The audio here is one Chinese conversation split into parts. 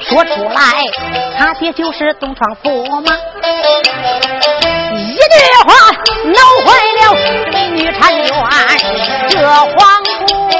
说出来，他爹就是东床驸马，一句话闹坏了女婵娟，这皇。宫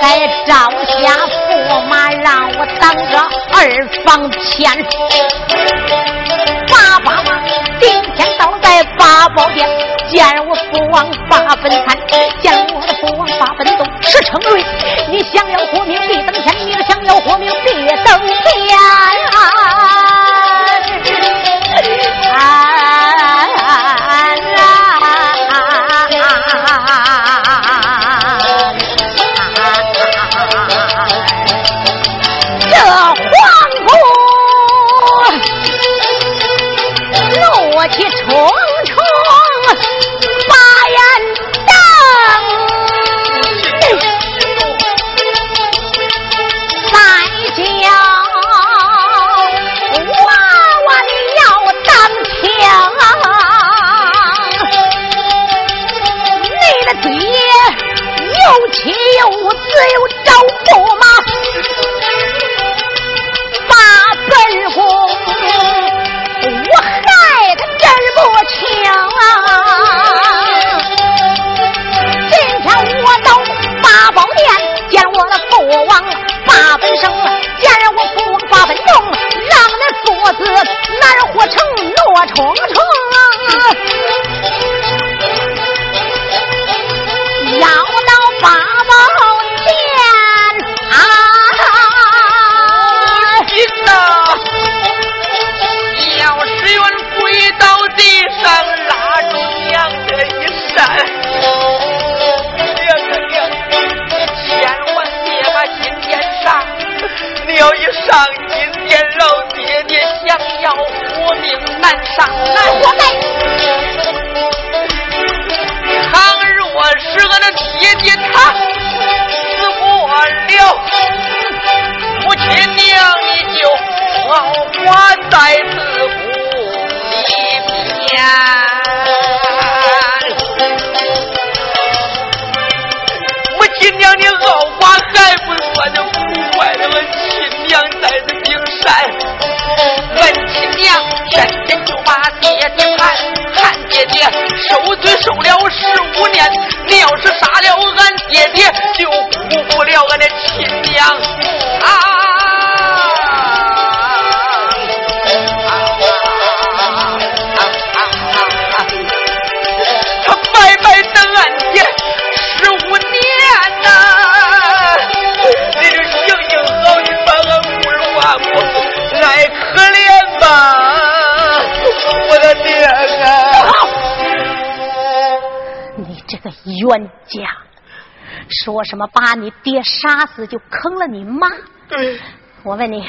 该招下驸马，让我当个二房偏。八八八，今天倒在八宝殿，见我父王八分贪，见我的父王八分动，是成瑞，你想要活命必登天，你想要活命必登天啊。只有赵驸马把本宫，我害得人不清啊！今天我到八宝殿见我的父王八本生，见我父王八本重，让那父子难活成诺冲重。那活该你看俺爹爹受罪受了十五年你要是杀了俺爹爹就辜负了俺的亲娘。冤家说什么把你爹杀死就坑了你妈？对，我问你，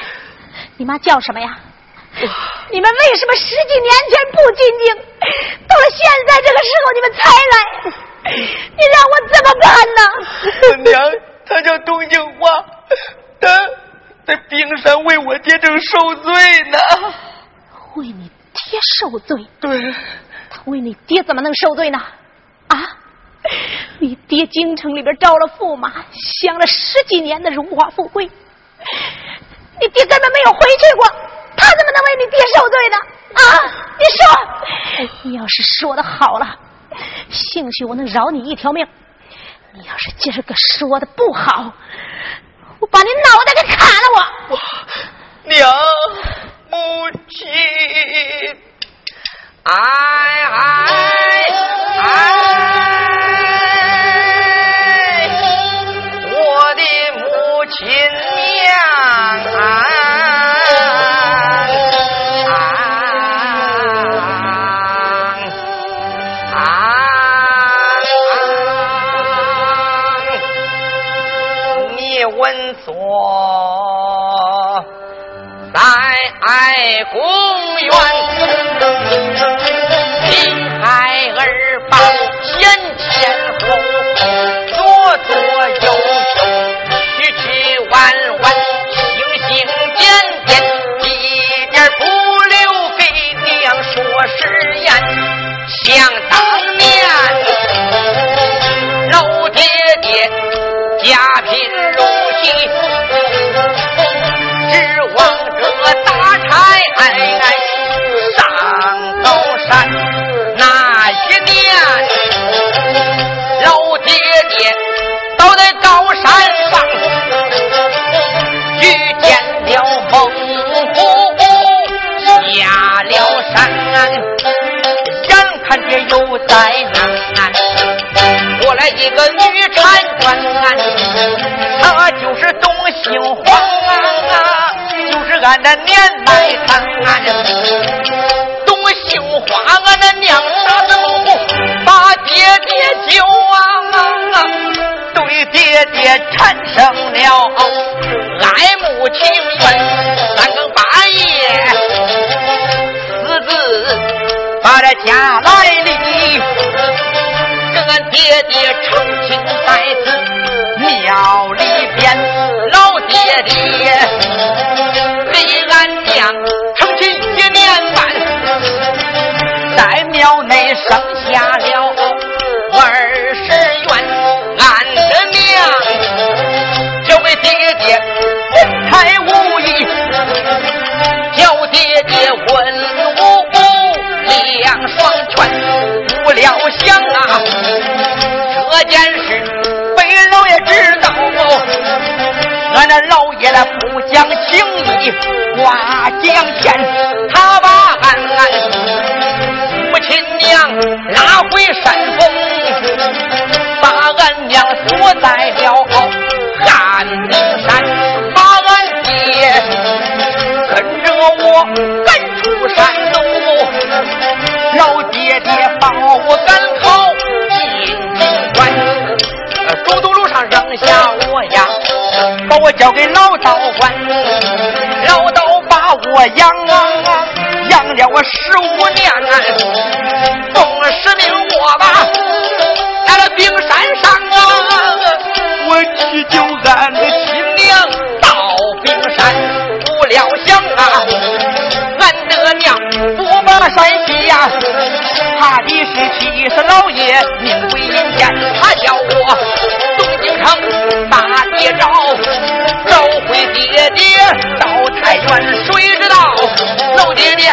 你妈叫什么呀？你们为什么十几年前不进京，到了现在这个时候你们才来？你让我怎么办呢？娘，她叫东京花，她在冰山为我爹正受罪呢。为你爹受罪？对。他为你爹怎么能受罪呢？啊？你爹京城里边招了驸马，享了十几年的荣华富贵，你爹根本没有回去过，他怎么能为你爹受罪呢？啊，你说，你要是说的好了，兴许我能饶你一条命；你要是今儿个说的不好，我把你脑袋给砍了！我，娘，母亲，哎哎哎！亲娘啊！你稳坐在公园，一个女婵娟，她就是董兴黄啊，就是俺的年迈堂。董兴花俺的娘大都把爹爹救啊，对爹爹产生了爱慕情缘，三更半夜私自把这家来离，跟俺爹爹成亲在此庙里边，老爹爹给俺娘成亲一年半，在庙内生下了二十元，俺的娘这位爹爹文才武艺，叫爹爹文武两双全，不料想啊，件事被老爷知道，俺那老爷来不讲情义，挂奖钱，他把俺母亲娘拉回山峰，把俺娘锁在了汉宁山，把俺爹跟着我我交给老道官，老道把我养啊养了我十五年，奉使命我吧来了冰山上啊，我去救俺的亲娘到冰山，不料想啊，俺的娘不把山西呀，怕的是七十老爷命归阴间，他叫我东京城大爹找，你爹爹到太原，谁知道？老爹爹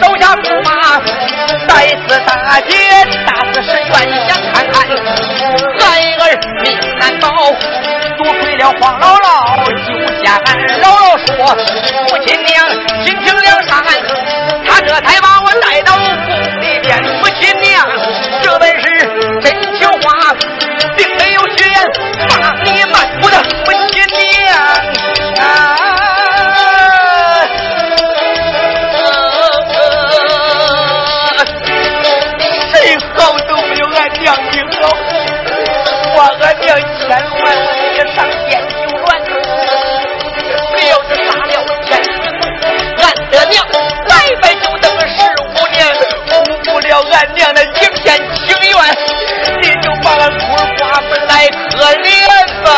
手下驸马在此大捷，大死是愿想看看孩儿命难保，多亏了黄姥姥救下俺姥姥说，母亲娘心情良善，他这才把我带到宫里边，母亲娘这本是真情话，并没有虚言，情愿，你就把俺孤儿寡妇来可怜吧，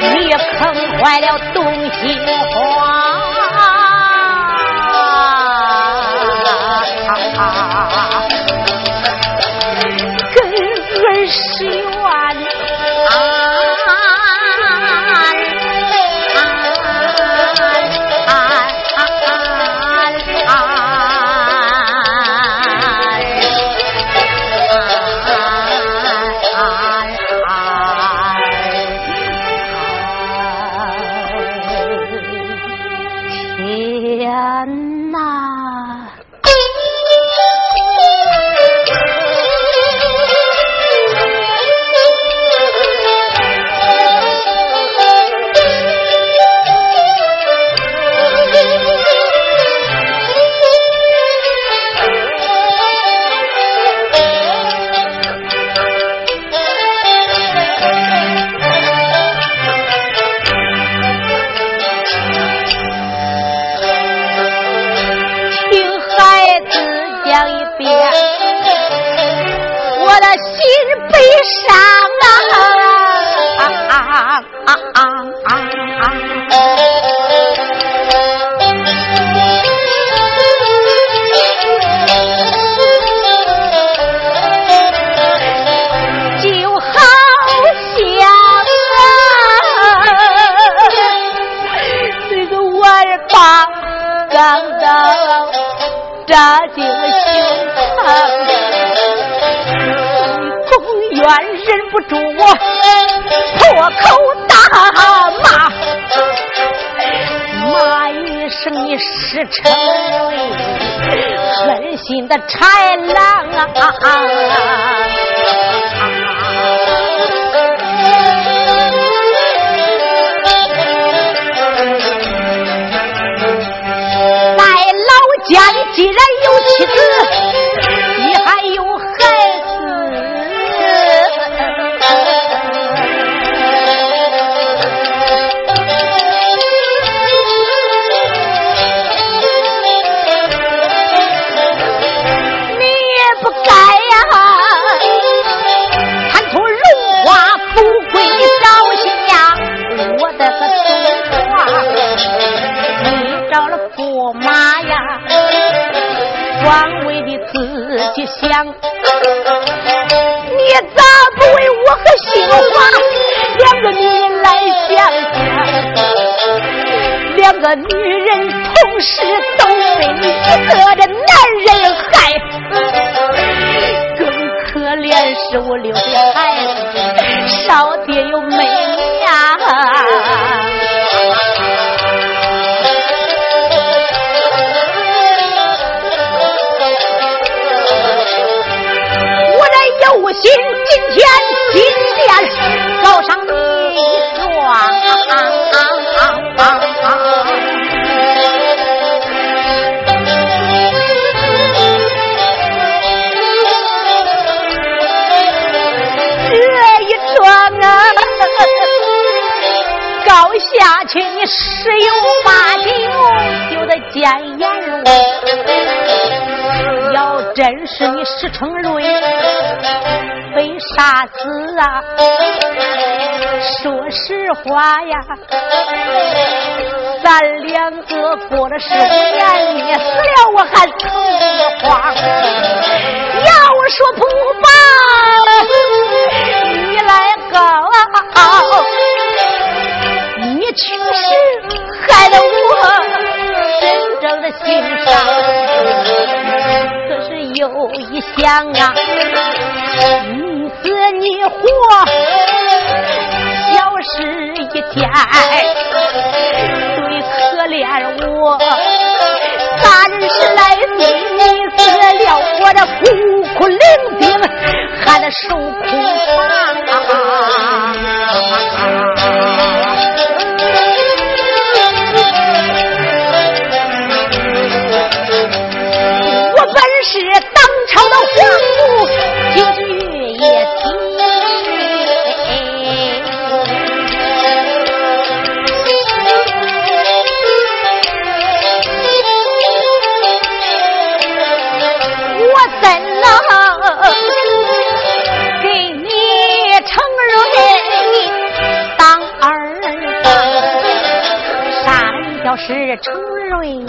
你坑坏了东兴花。扎进胸膛，你永远忍不住我破口大骂，骂一声你失诚，狠心的豺狼啊！妻子，光为你自己想，你咋不为我和杏花两个女人来想想？两个女人同时都被你一个的男人害，更可怜是我留的孩子，少爹又没天金殿告上你一状，这一状啊，告下去你十有八九就得见阎王。要真是你石成瑞。被杀死啊！说实话呀，咱两个过了十五年，你死了我还愁得慌。要我说不报，你来告，你确实害了我真正的心伤。可是有一想啊。死你活小时一天最可怜我三十来岁你死了我的孤苦伶仃还得受苦吧我本是程瑞，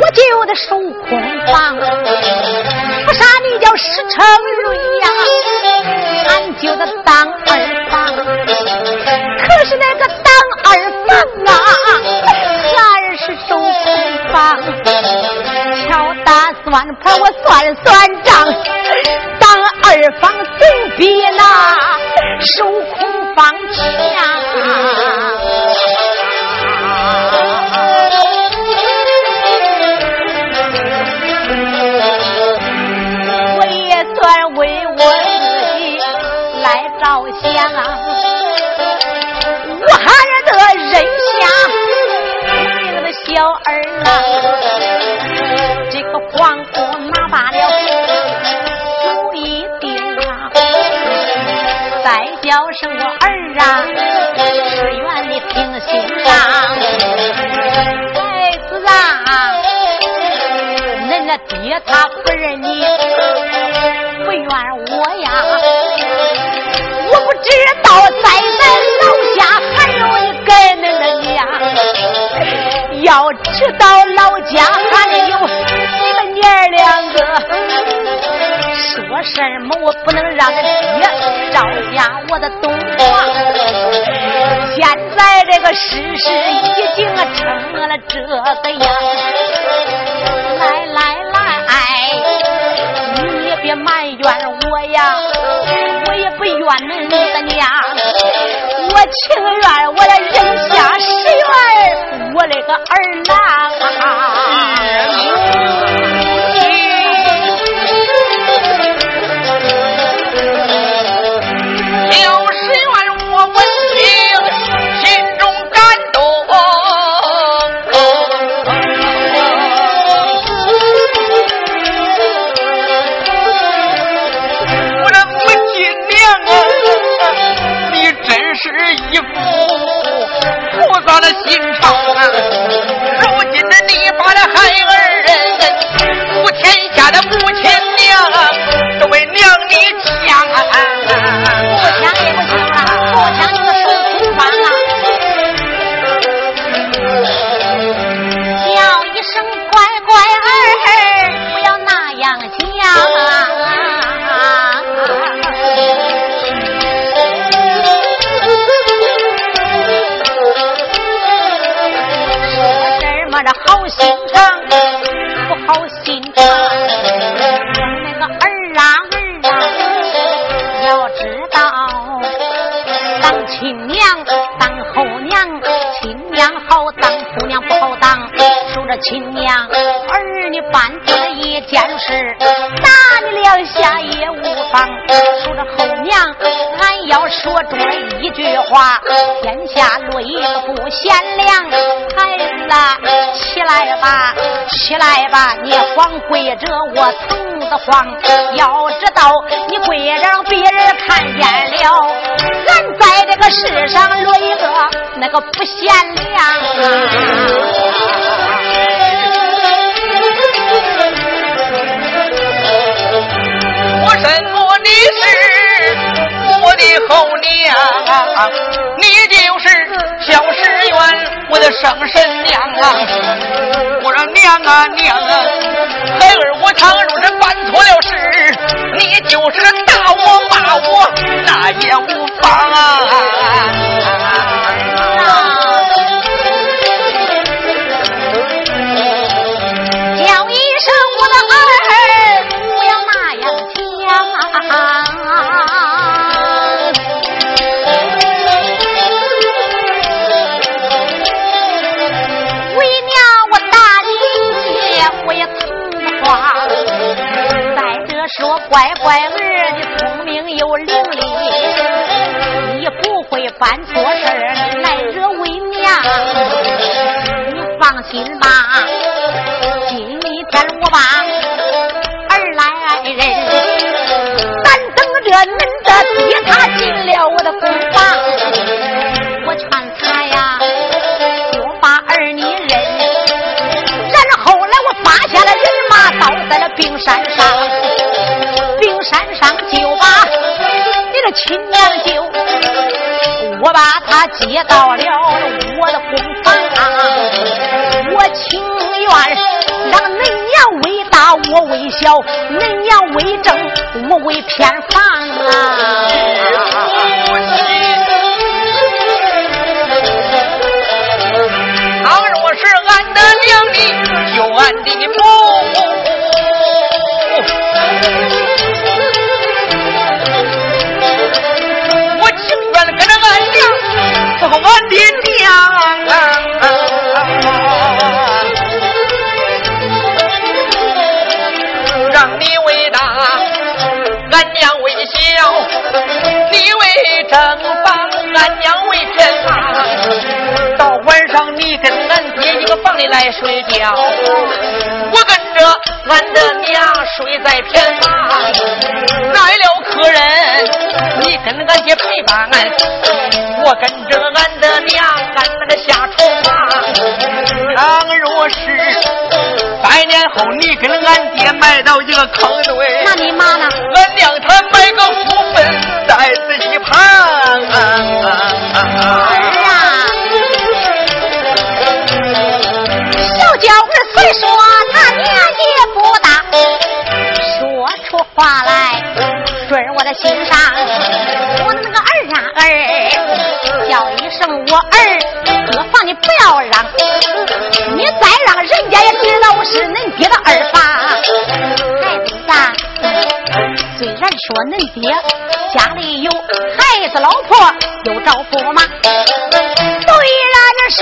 我就得守空房。不杀你叫石成瑞呀，俺就得当二房。可是那个当二房啊，还是守空房。敲打算盘，我算算账，当二房总比那守空房强。想，我还得的下侠，我的小儿啊，这个黄府拿罢了，不一定啊。再叫声我儿啊，只愿你听心啊，孩子啊，恁那爹他不认你，不怨我呀。我不知道在咱老家还有一个恁的娘，要知道老家还有你们娘两个。说什么我不能让他爹照下我的东话。现在这个事实已经成了这个样。情愿我来人下十元，我那个儿郎啊。打你两下也无妨。守着后娘，俺要说中了一句话，天下泪不贤良。孩子啊，起来吧，起来吧，你慌跪着，我疼得慌。要知道，你跪着让别人看见了，俺在这个世上落一个那个不我什么。你是我的后娘，你就是小石原我的生身娘啊！我说娘啊娘啊，孩儿我倘若是办错了事，你就是打我骂我，那也无妨啊！啊为娘我打你一回再者说乖乖儿，你聪明又伶俐，你不会办错事儿来惹为娘。你放心吧，今天我把等着恁的爹他进了我的宫房，我劝他呀，就把儿女认。然后来我发下了人马，倒在了冰山上。冰山上就把你的亲娘救我把他接到了我的公房，我情愿让恁娘为大，我为小；恁娘为正，为偏房啊。当若我是俺的娘的就俺的母我情愿跟着俺娘伺候俺的娘啊。你跟俺爹一个房里来睡觉，我跟着俺的娘睡在偏房。来了客人，你跟俺爹陪伴俺，我跟着俺的娘，俺那个下床。倘若是。百年后，你跟俺爹埋到一个坑堆，那你妈呢？俺娘她埋个心上。我那个儿啊儿，叫一声我儿，哥放你不要嚷。你再让人家也知道我是恁爹的二房，孩子啊，虽然说恁爹家里有孩子老婆有丈夫嘛，虽然说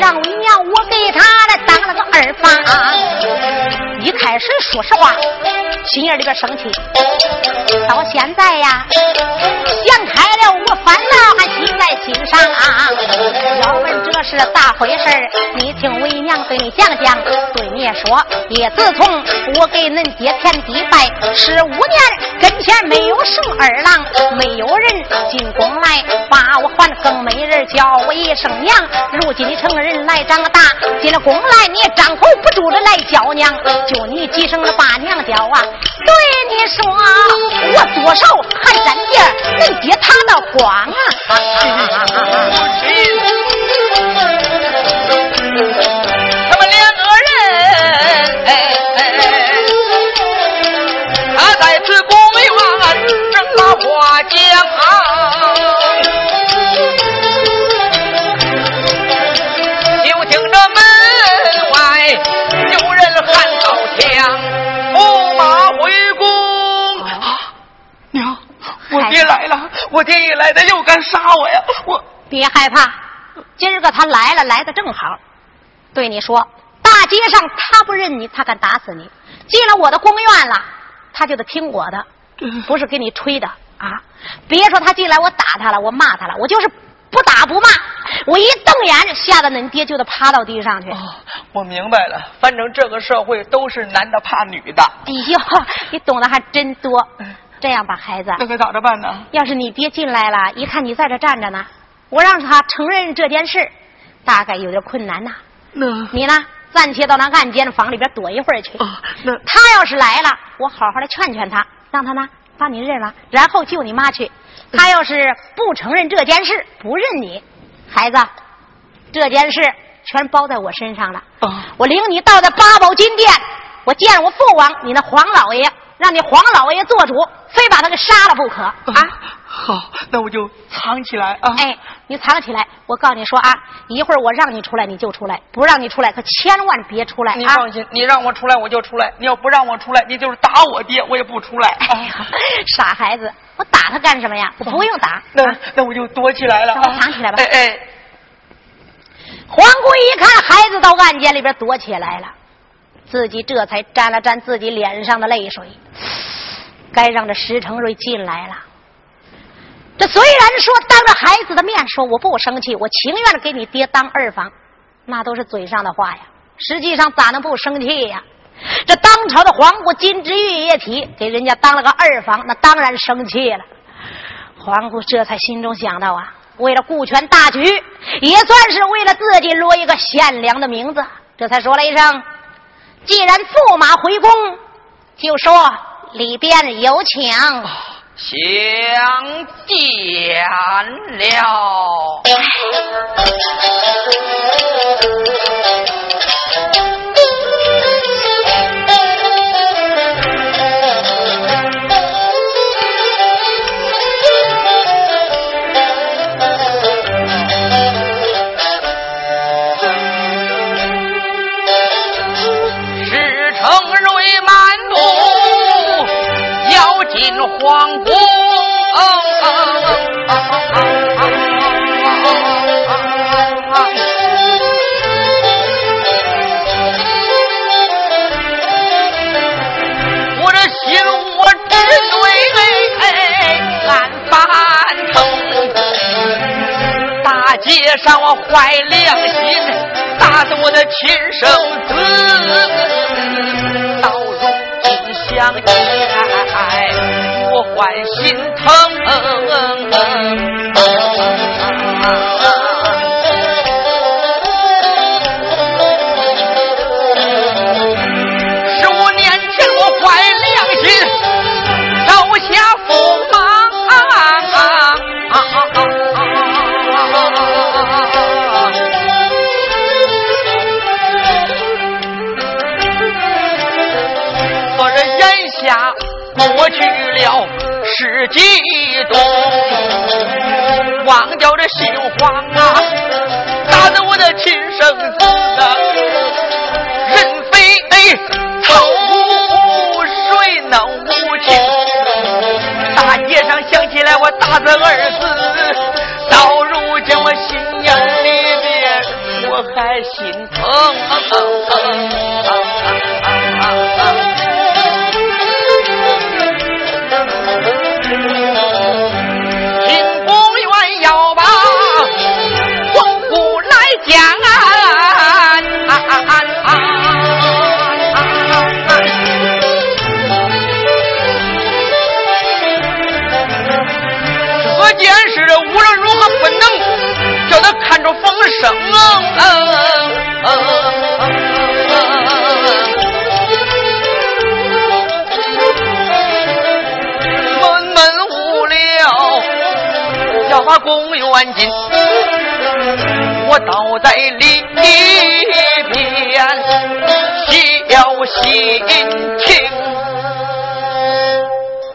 让娘我给他来当了个二房，一开始说实话心眼里边生气，到现在呀想开了，我反倒还记在心上。要问是咋回事儿你听为娘对你讲讲。对你说，也自从我给恁爹填地拜十五年，跟前没有生二郎，没有人进宫来把我还，更没人叫我一声娘。如今你成人来长大，进了宫来，你张口不住的来叫娘，就你几声的把娘叫啊。对你说，我多少还沾点恁爹他的光啊！他们两个人，他在此公园正把话讲，就听着门外有人喊道：“枪，驸马回宫！”娘，我爹来了，我爹一来，他又敢杀我呀！我别害怕。今儿个他来了，来的正好。对你说，大街上他不认你，他敢打死你。进了我的宫院了，他就得听我的，不是给你吹的啊！别说他进来，我打他了，我骂他了，我就是不打不骂，我一瞪眼，吓得恁爹就得趴到地上去。我明白了，反正这个社会都是男的怕女的。哎呦，你懂得还真多。这样吧，孩子，那该咋着办呢？要是你爹进来了，一看你在这站着呢。我让他承认这件事，大概有点困难呐。那你呢？暂且到那暗间的房里边躲一会儿去。啊，那他要是来了，我好好的劝劝他，让他呢把你认了，然后救你妈去。他要是不承认这件事，不认你，孩子，这件事全包在我身上了。啊，我领你到这八宝金殿，我见我父王，你那黄老爷，让你黄老爷做主，非把他给杀了不可啊！好，那我就藏起来啊！哎，你藏起来！我告诉你说啊，一会儿我让你出来你就出来，不让你出来可千万别出来。你放心，你让我出来我就出来，你要不让我出来，你就是打我爹我也不出来。哎呀，傻孩子，我打他干什么呀？我不用打。那那我就躲起来了。我藏起来吧。哎哎，黄姑一看孩子到暗间里边躲起来了，自己这才沾了沾自己脸上的泪水，该让这石成瑞进来了。这虽然说当着孩子的面说我不生气，我情愿给你爹当二房，那都是嘴上的话呀。实际上咋能不生气呀？这当朝的皇姑金枝玉叶体给人家当了个二房，那当然生气了。皇姑这才心中想到啊，为了顾全大局，也算是为了自己落一个贤良的名字，这才说了一声：“既然驸马回宫，就说里边有请。”相见了。皇宫。我这心我只对俺翻腾，大街上我坏良心，打死我的亲生子，到如今想起我还心疼。过去了是激动，忘掉这心慌啊，打得我的亲生子啊，人非草木，谁能无情？大街上想起来我打的儿子，到如今我心眼里边我还心疼。公园进，我倒在里边小心情。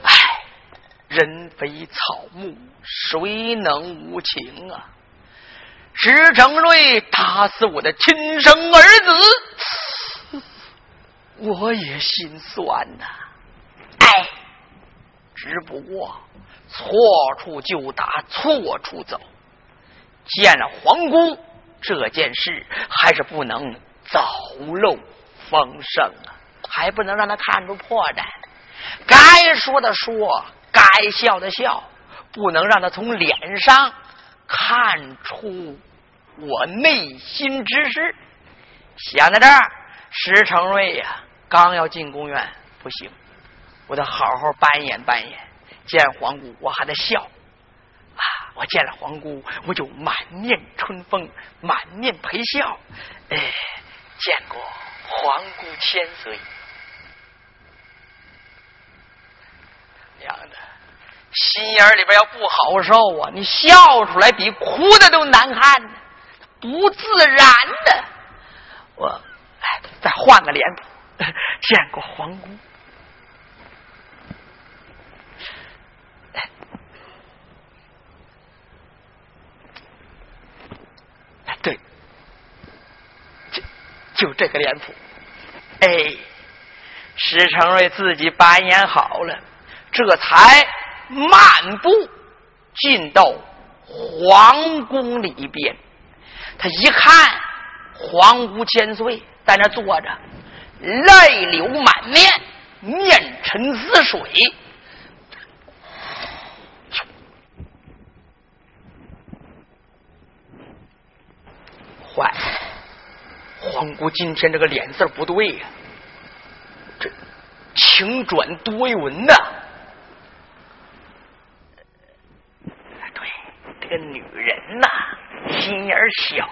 唉，人非草木，谁能无情啊？石成瑞打死我的亲生儿子，我也心酸呐。哎，只不过错处就打，错处走。见了皇姑这件事，还是不能走漏风声啊，还不能让他看出破绽。该说的说，该笑的笑，不能让他从脸上看出。我内心之事，想到这儿，石成瑞呀，刚要进公园，不行，我得好好扮演扮演。见皇姑，我还在笑啊！我见了皇姑，我就满面春风，满面陪笑。哎，见过皇姑千岁，娘的，心眼里边要不好受啊！你笑出来比哭的都难看。不自然的，我哎，再换个脸谱。见过皇姑，哎，对，就就这个脸谱。哎，石成瑞自己扮演好了，这才漫步进到皇宫里边。他一看皇姑千岁在那坐着，泪流满面，面沉似水。坏，皇姑今天这个脸色不对呀，这晴转多云呐。对，这个女人呐。心眼小，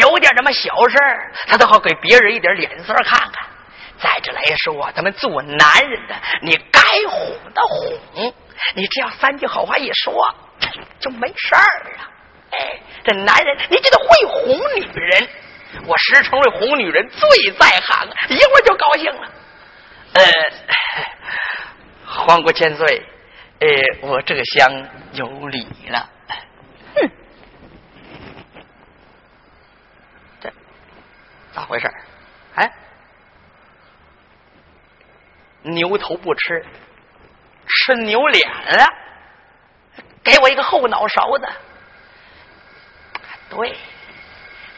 有点什么小事儿，他都好给别人一点脸色看看。再者来说，咱们做男人的，你该哄的哄，你只要三句好话一说，就没事儿啊。哎，这男人你就得会哄女人。我石成瑞哄女人最在行，一会儿就高兴了。呃，黄国千岁，呃，我这厢有礼了。哼，这咋回事？哎，牛头不吃，吃牛脸了。给我一个后脑勺子。对，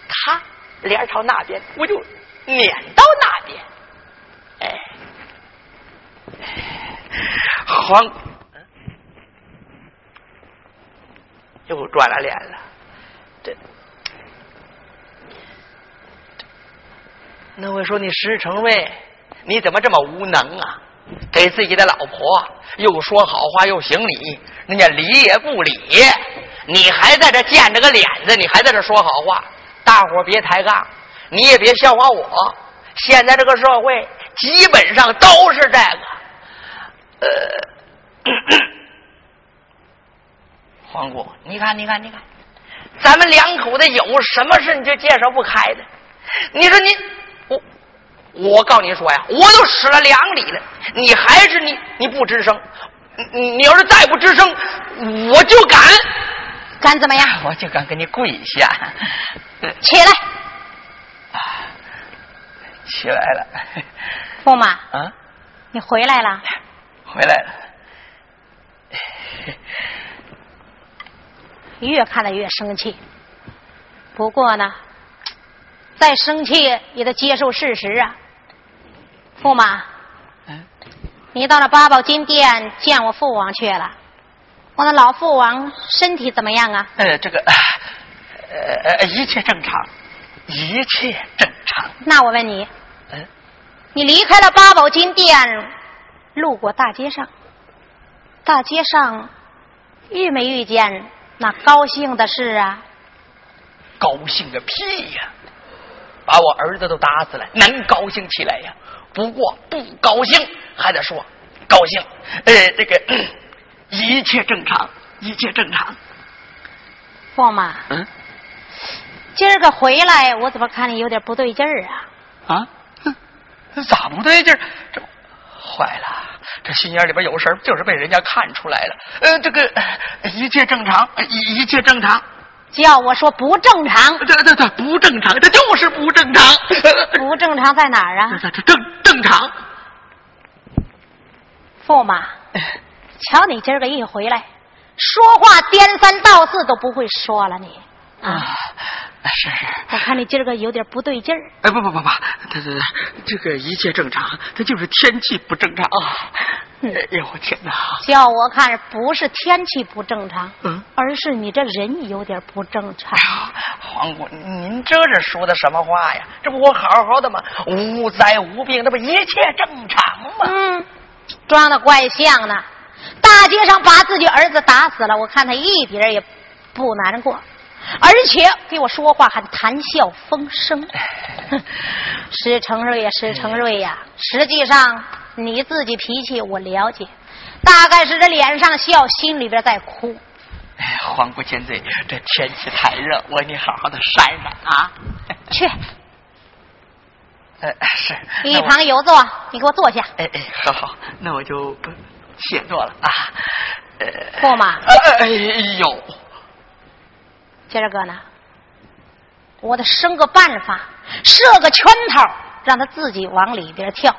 他脸朝那边，我就撵到那边。哎，黄，又转了脸了。这，那我说你石成瑞，你怎么这么无能啊？给自己的老婆又说好话又行礼，人家理也不理。你还在这见着个脸子，你还在这说好话，大伙别抬杠，你也别笑话我。现在这个社会基本上都是这个。呃，黄姑，你看，你看，你看，咱们两口子有什么事你就介绍不开的？你说你，我，我告你说呀，我都使了两礼了，你还是你你不吱声，你你要是再不吱声，我就敢。敢怎么样？我就敢给你跪下。起来，起来了。驸马，啊，你回来了。回来了。越看他越生气。不过呢，再生气也得接受事实啊。驸马，嗯，你到了八宝金殿见我父王去了。我那老父王身体怎么样啊？呃，这个，呃呃，一切正常，一切正常。那我问你，嗯，你离开了八宝金店，路过大街上，大街上遇没遇见那高兴的事啊？高兴个屁呀！把我儿子都打死了，能高兴起来呀？不过不高兴还得说高兴。呃，这个。一切正常，一切正常。驸马，嗯，今儿个回来，我怎么看你有点不对劲儿啊？啊，咋不对劲儿？这坏了，这心眼里边有事儿，就是被人家看出来了。呃，这个一切正常，一一切正常。叫我说不正常？对对对，不正常，这就是不正常。不正常在哪儿啊？这这正正常。驸马。瞧你今儿个一回来，说话颠三倒四都不会说了，你啊，是是，我看你今儿个有点不对劲儿。哎，不不不不，他这这个一切正常，他就是天气不正常啊！哎呦我天哪！叫我看不是天气不正常，嗯，而是你这人有点不正常。皇姑，您这是说的什么话呀？这不我好好的吗？无灾无病，那不一切正常吗？嗯，装的怪像呢。大街上把自己儿子打死了，我看他一点也不难过，而且给我说话还谈笑风生。石成瑞呀，石成瑞呀，实际上你自己脾气我了解，大概是这脸上笑，心里边在哭。哎，黄姑千岁，这天气太热，我给你好好的晒晒啊。去。呃，是。一旁游坐，你给我坐下。哎哎，好好，那我就。写作了啊，驸马。哎呦，今儿个呢，我得生个办法，设个圈套，让他自己往里边跳。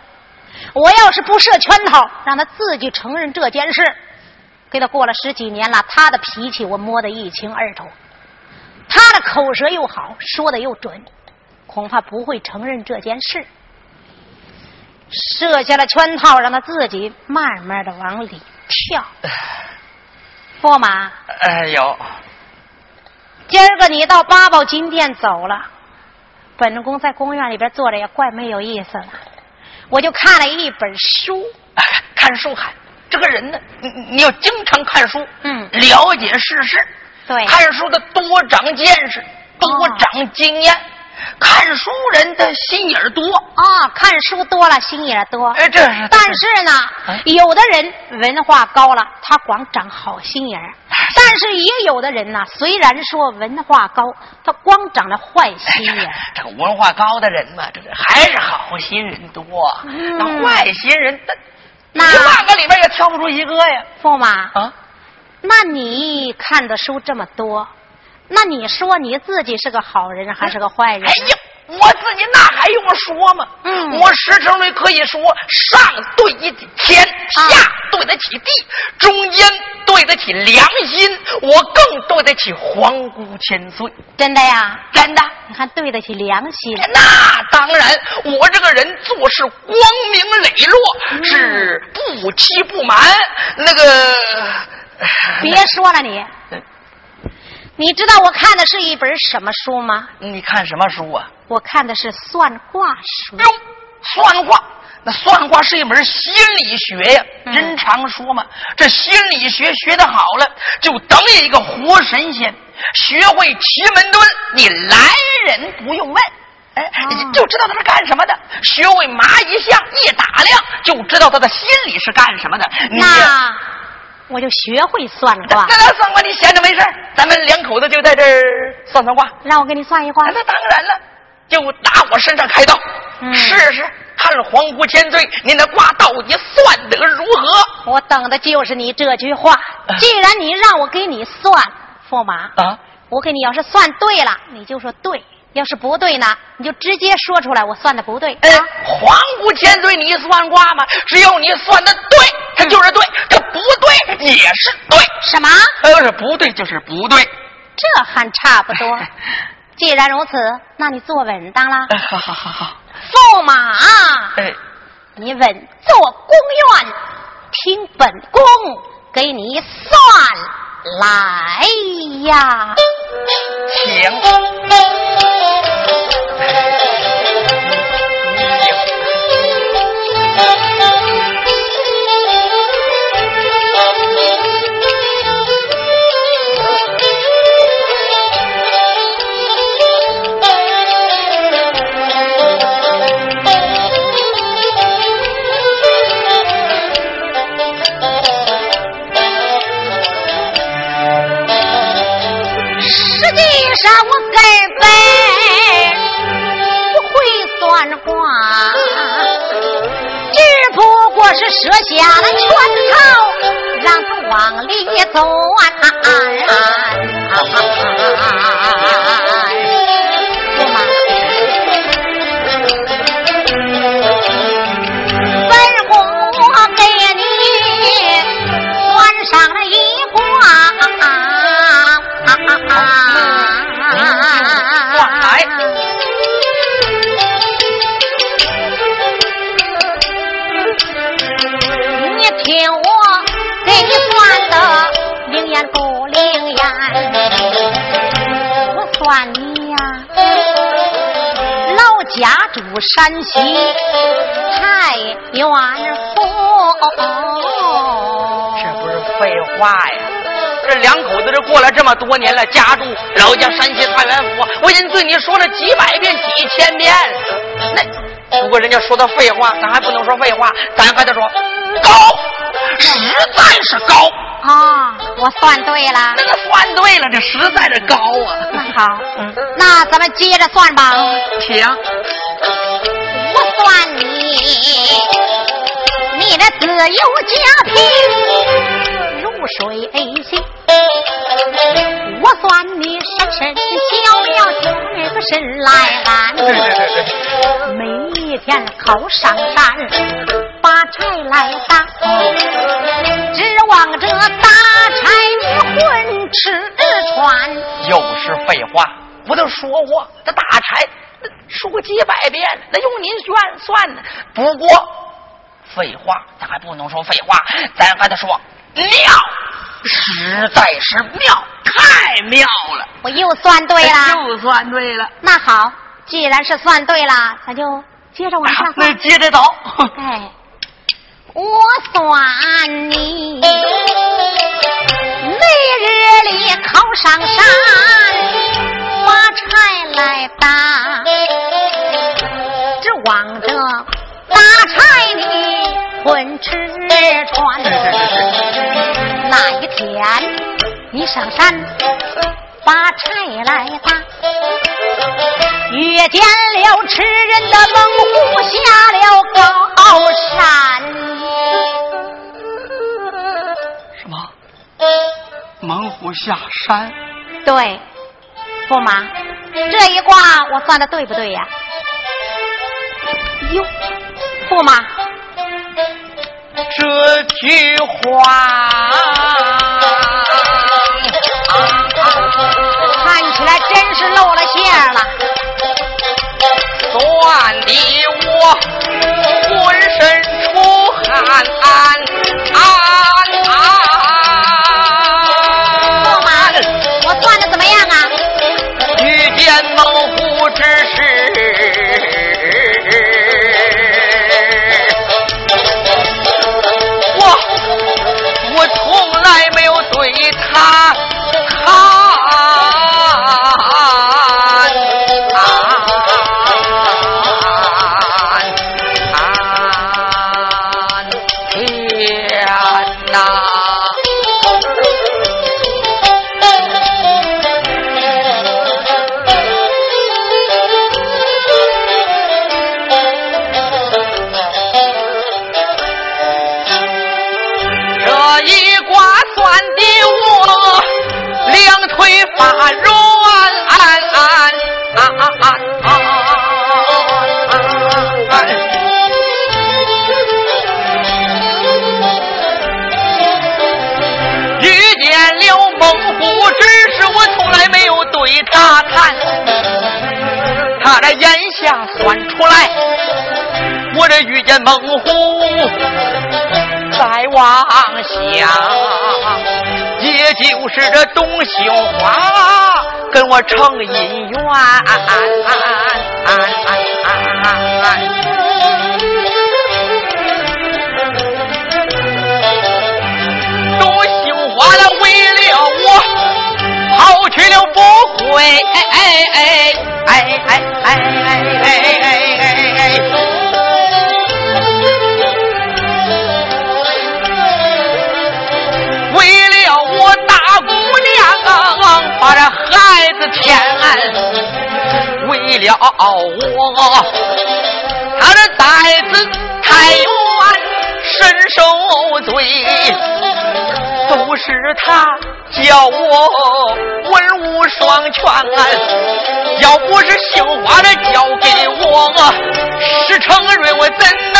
我要是不设圈套，让他自己承认这件事，给他过了十几年了，他的脾气我摸得一清二楚，他的口舌又好，说的又准，恐怕不会承认这件事。设下了圈套，让他自己慢慢的往里跳。驸马，哎有。今儿个你到八宝金殿走了，本宫在公园里边坐着也怪没有意思了。我就看了一本书，看书还这个人呢，你你要经常看书，嗯，了解世事，对，看书的多长见识，多长经验。看书人的心眼儿多啊，看书多了心眼多。哎，这是。但是呢，有的人文化高了，他光长好心眼儿；但是也有的人呢，虽然说文化高，他光长了坏心眼儿。这文化高的人嘛，这个还是好心人多。那坏心人，那一万个里边也挑不出一个呀。驸马啊，那你看的书这么多？那你说你自己是个好人还是个坏人？哎呀，我自己那还用说吗？嗯，我石成瑞可以说上对得起天，下对得起地，中间对得起良心，我更对得起皇姑千岁。真的呀？真的。你看对得起良心？那当然，我这个人做事光明磊落，是不欺不瞒。那个，别说了你。你知道我看的是一本什么书吗？你看什么书啊？我看的是算卦书。哟，算卦，那算卦是一门心理学呀。人常说嘛，这心理学学的好了，就等于一个活神仙。学会奇门遁，你来人不用问，哎，就知道他是干什么的。学会蚂蚁相，一打量就知道他的心里是干什么的。那。我就学会算卦。算卦，你闲着没事咱们两口子就在这儿算算卦。让我给你算一卦。那当然了，就打我身上开刀，试试看皇姑千岁，您的卦到底算得如何？我等的就是你这句话。既然你让我给你算，驸马啊，我给你要是算对了，你就说对；要是不对呢，你就直接说出来，我算的不对。哎，皇姑千岁，你算卦吗？只要你算的对，它就是对。不对，也是对。什么？要是不对，就是不对。这还差不多。既然如此，那你坐稳当了。好好好好。驸马，哎，你稳坐宫院，听本宫给你算来呀。请。只不过是设下了圈套让他往里走啊。两口子这过了这么多年了，家住老家山西太原府，我已经对你说了几百遍、几千遍。那如果人家说的废话，咱还不能说废话，咱还得说高，实在是高啊！我算对了，那个算对了，这实在是高啊！那好，那咱们接着算吧，请。算你，你的自由家庭如水行。我算你深深小庙那个神来安。每一天靠上山把柴来打，指望着打柴你混吃穿。又是废话，不都说过这打柴。说过几百遍，那用您算算呢？不过废话，咱还不能说废话，咱还得说妙，实在是妙，太妙了！我又算对了，又算对了。那好，既然是算对了，咱就接着往下算。那接着走。哎，我算你每日里靠上山。把柴来打，穿。哪一天，你上山把柴来打，遇见了吃人的猛虎，下了高山。什么？猛虎下山？对，驸马，这一卦我算的对不对呀？哟，驸马。这句话看起来真是露了馅了，算的我浑身出汗。见猛虎在望乡，也就是这董秀花跟我成姻缘。董秀花他为了我跑去了不回。哎哎哎哎哎哎哎！把这孩子牵，为了我，他的崽子太远，身受罪，都是他叫我文武双全。要不是杏花的交给我，石成瑞我怎能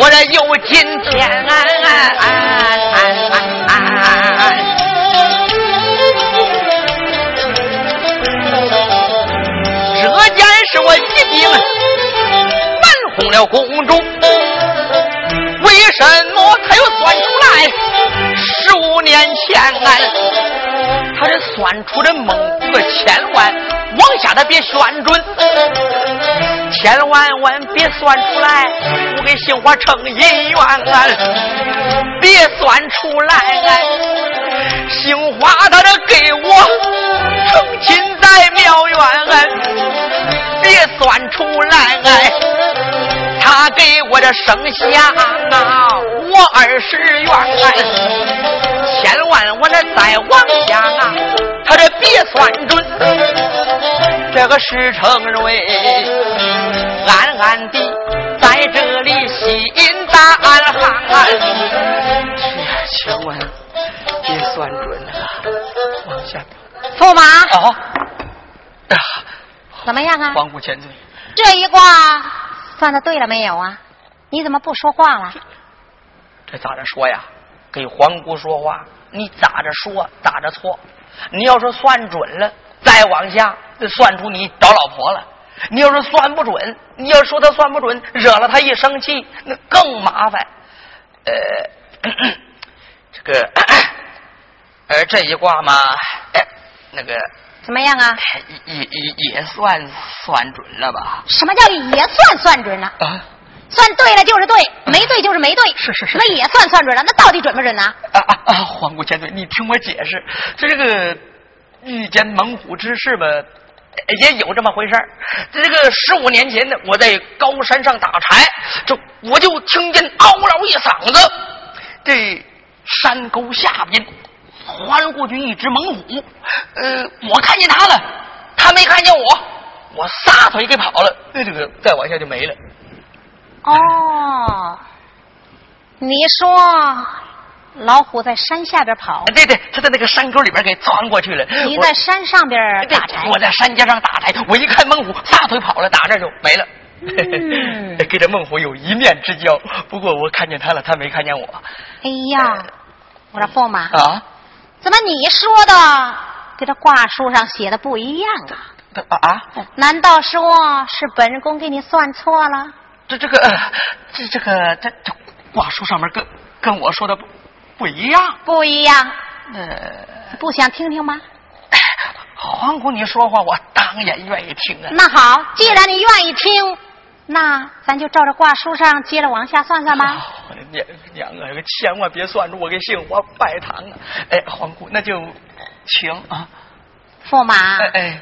我这有今天？十五年前，他这算出的梦个千万，往下他别算准，千万万别算出来，我给杏花成姻缘，别算出来，杏花他这给我成亲在庙院。别算出来，他给我这生下我二十元，千万我这再往下啊，他这别算准，这个石成瑞暗暗地在这里心大寒，千万别算准了，往下，驸马啊。怎么样啊？皇姑千岁，这一卦算的对了没有啊？你怎么不说话了？这咋着说呀？给皇姑说话，你咋着说咋着错。你要说算准了，再往下算出你找老婆了；你要是算不准，你要说他算不准，惹了他一生气，那更麻烦。呃，这个，呃，这一卦嘛，那个。怎么样啊？也也也算算准了吧？什么叫也算算准了？啊，算对了就是对，没对就是没对。是是是。那也算算准了，那到底准不准呢？啊啊啊！皇姑千岁，你听我解释，这个遇见猛虎之事吧，也有这么回事儿这个十五年前呢，我在高山上打柴，就我就听见嗷嗷一嗓子，这山沟下边窜过去一只猛虎。呃，我看见他了，他没看见我，我撒腿给跑了。这个再往下就没了。哦，你说。老虎在山下边跑，对对，他在那个山沟里边给钻过去了。你在山上边打柴，我在山尖上打柴。我一看猛虎，撒腿跑了，打这就没了。嗯，跟这孟虎有一面之交。不过我看见他了，他没看见我。哎呀，我说驸马啊，怎么你说的跟这卦书上写的不一样啊？啊啊？难道说是本宫给你算错了？这这个这这个这这卦书上面跟跟我说的不。不一样，不一样。呃，不想听听吗？皇姑，你说话我当然愿意听啊。那好，既然你愿意听，那咱就照着卦书上接着往下算算吧。娘娘啊，千万别算出我给姓我拜堂啊！哎，皇姑，那就请啊。驸马，哎哎，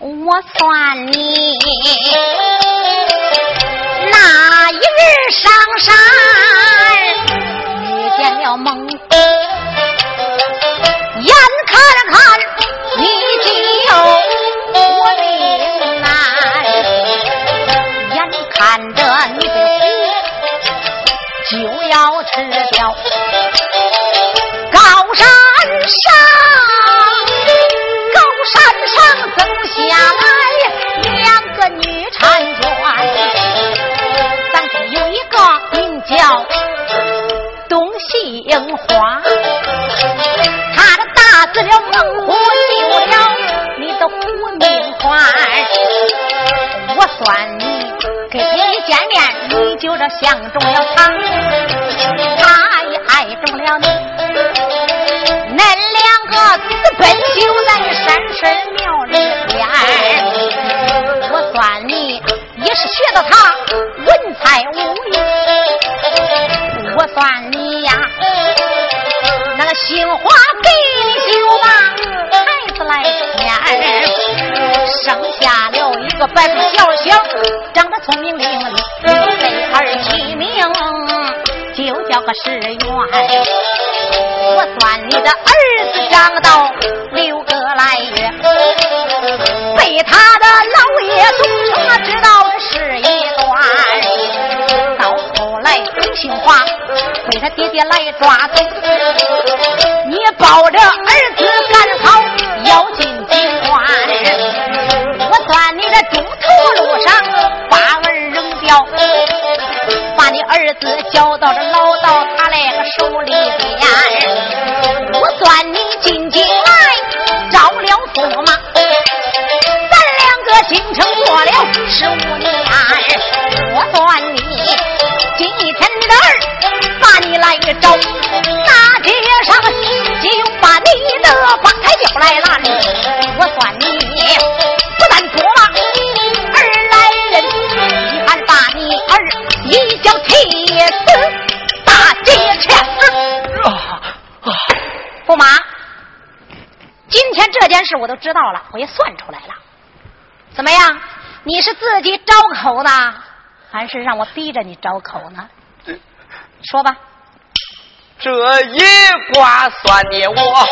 我算你那一日上山遇。见了猛虎，眼看看你看着。你的虎就要吃掉高山上，高山上走下来两个女婵娟，咱这有一个名叫。董杏花，他的打死了猛虎，救了你的虎命宽。我算你见面，你就这相中了他，他也爱中了你。恁两个私奔就在山神庙里边，我算你也是学的他文才武艺，我算你呀。那个杏花给你就把孩子来添，生下了一个白白小小，长得聪明伶叫个石元。我算你的儿子长到六个来月，被他的老爷总称知道是一段，到后来董新华。被他爹爹来抓走，你抱着儿子子交到这老道他那个手里边。我算你进京来招了驸马，咱两个京城过了十五年。我算你今天你的儿。把你来找，大街上就把你的八抬轿来拦。我算你知道了，我也算出来了。怎么样？你是自己招口呢，还是让我逼着你招口呢？说吧，这一卦算的我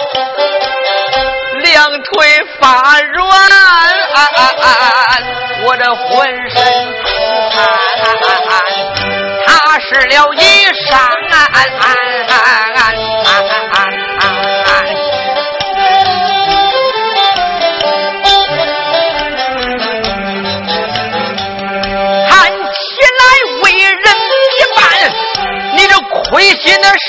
两腿发软，我这浑身汗，踏实了衣裳。亏心的事，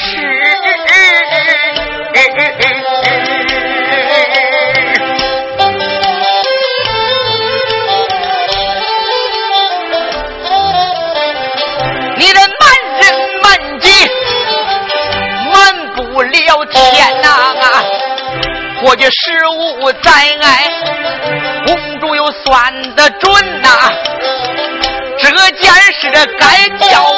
你的满人满己瞒不了天呐！过去十五载爱，公主又算得准呐！这件事该叫我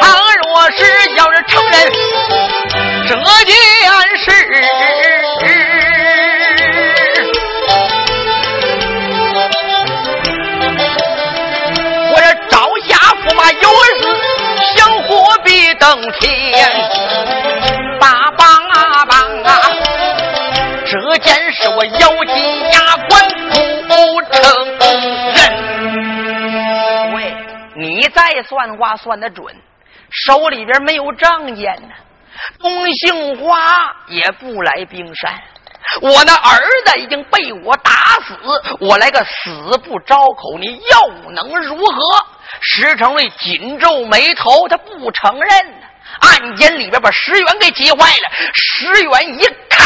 他若是要是承认这件事我这招下驸马有儿子相活必登天。我咬紧牙关不承认。喂，你再算卦算得准，手里边没有证件呢。东杏花也不来冰山，我那儿子已经被我打死，我来个死不招口，你又能如何？石成瑞紧皱眉头，他不承认呢。暗间里边把石原给急坏了。石原一看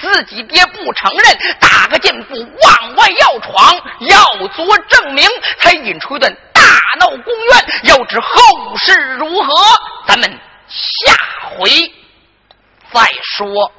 自己爹不承认，打个箭步往外要闯，要做证明，才引出一段大闹宫院。要知后事如何，咱们下回再说。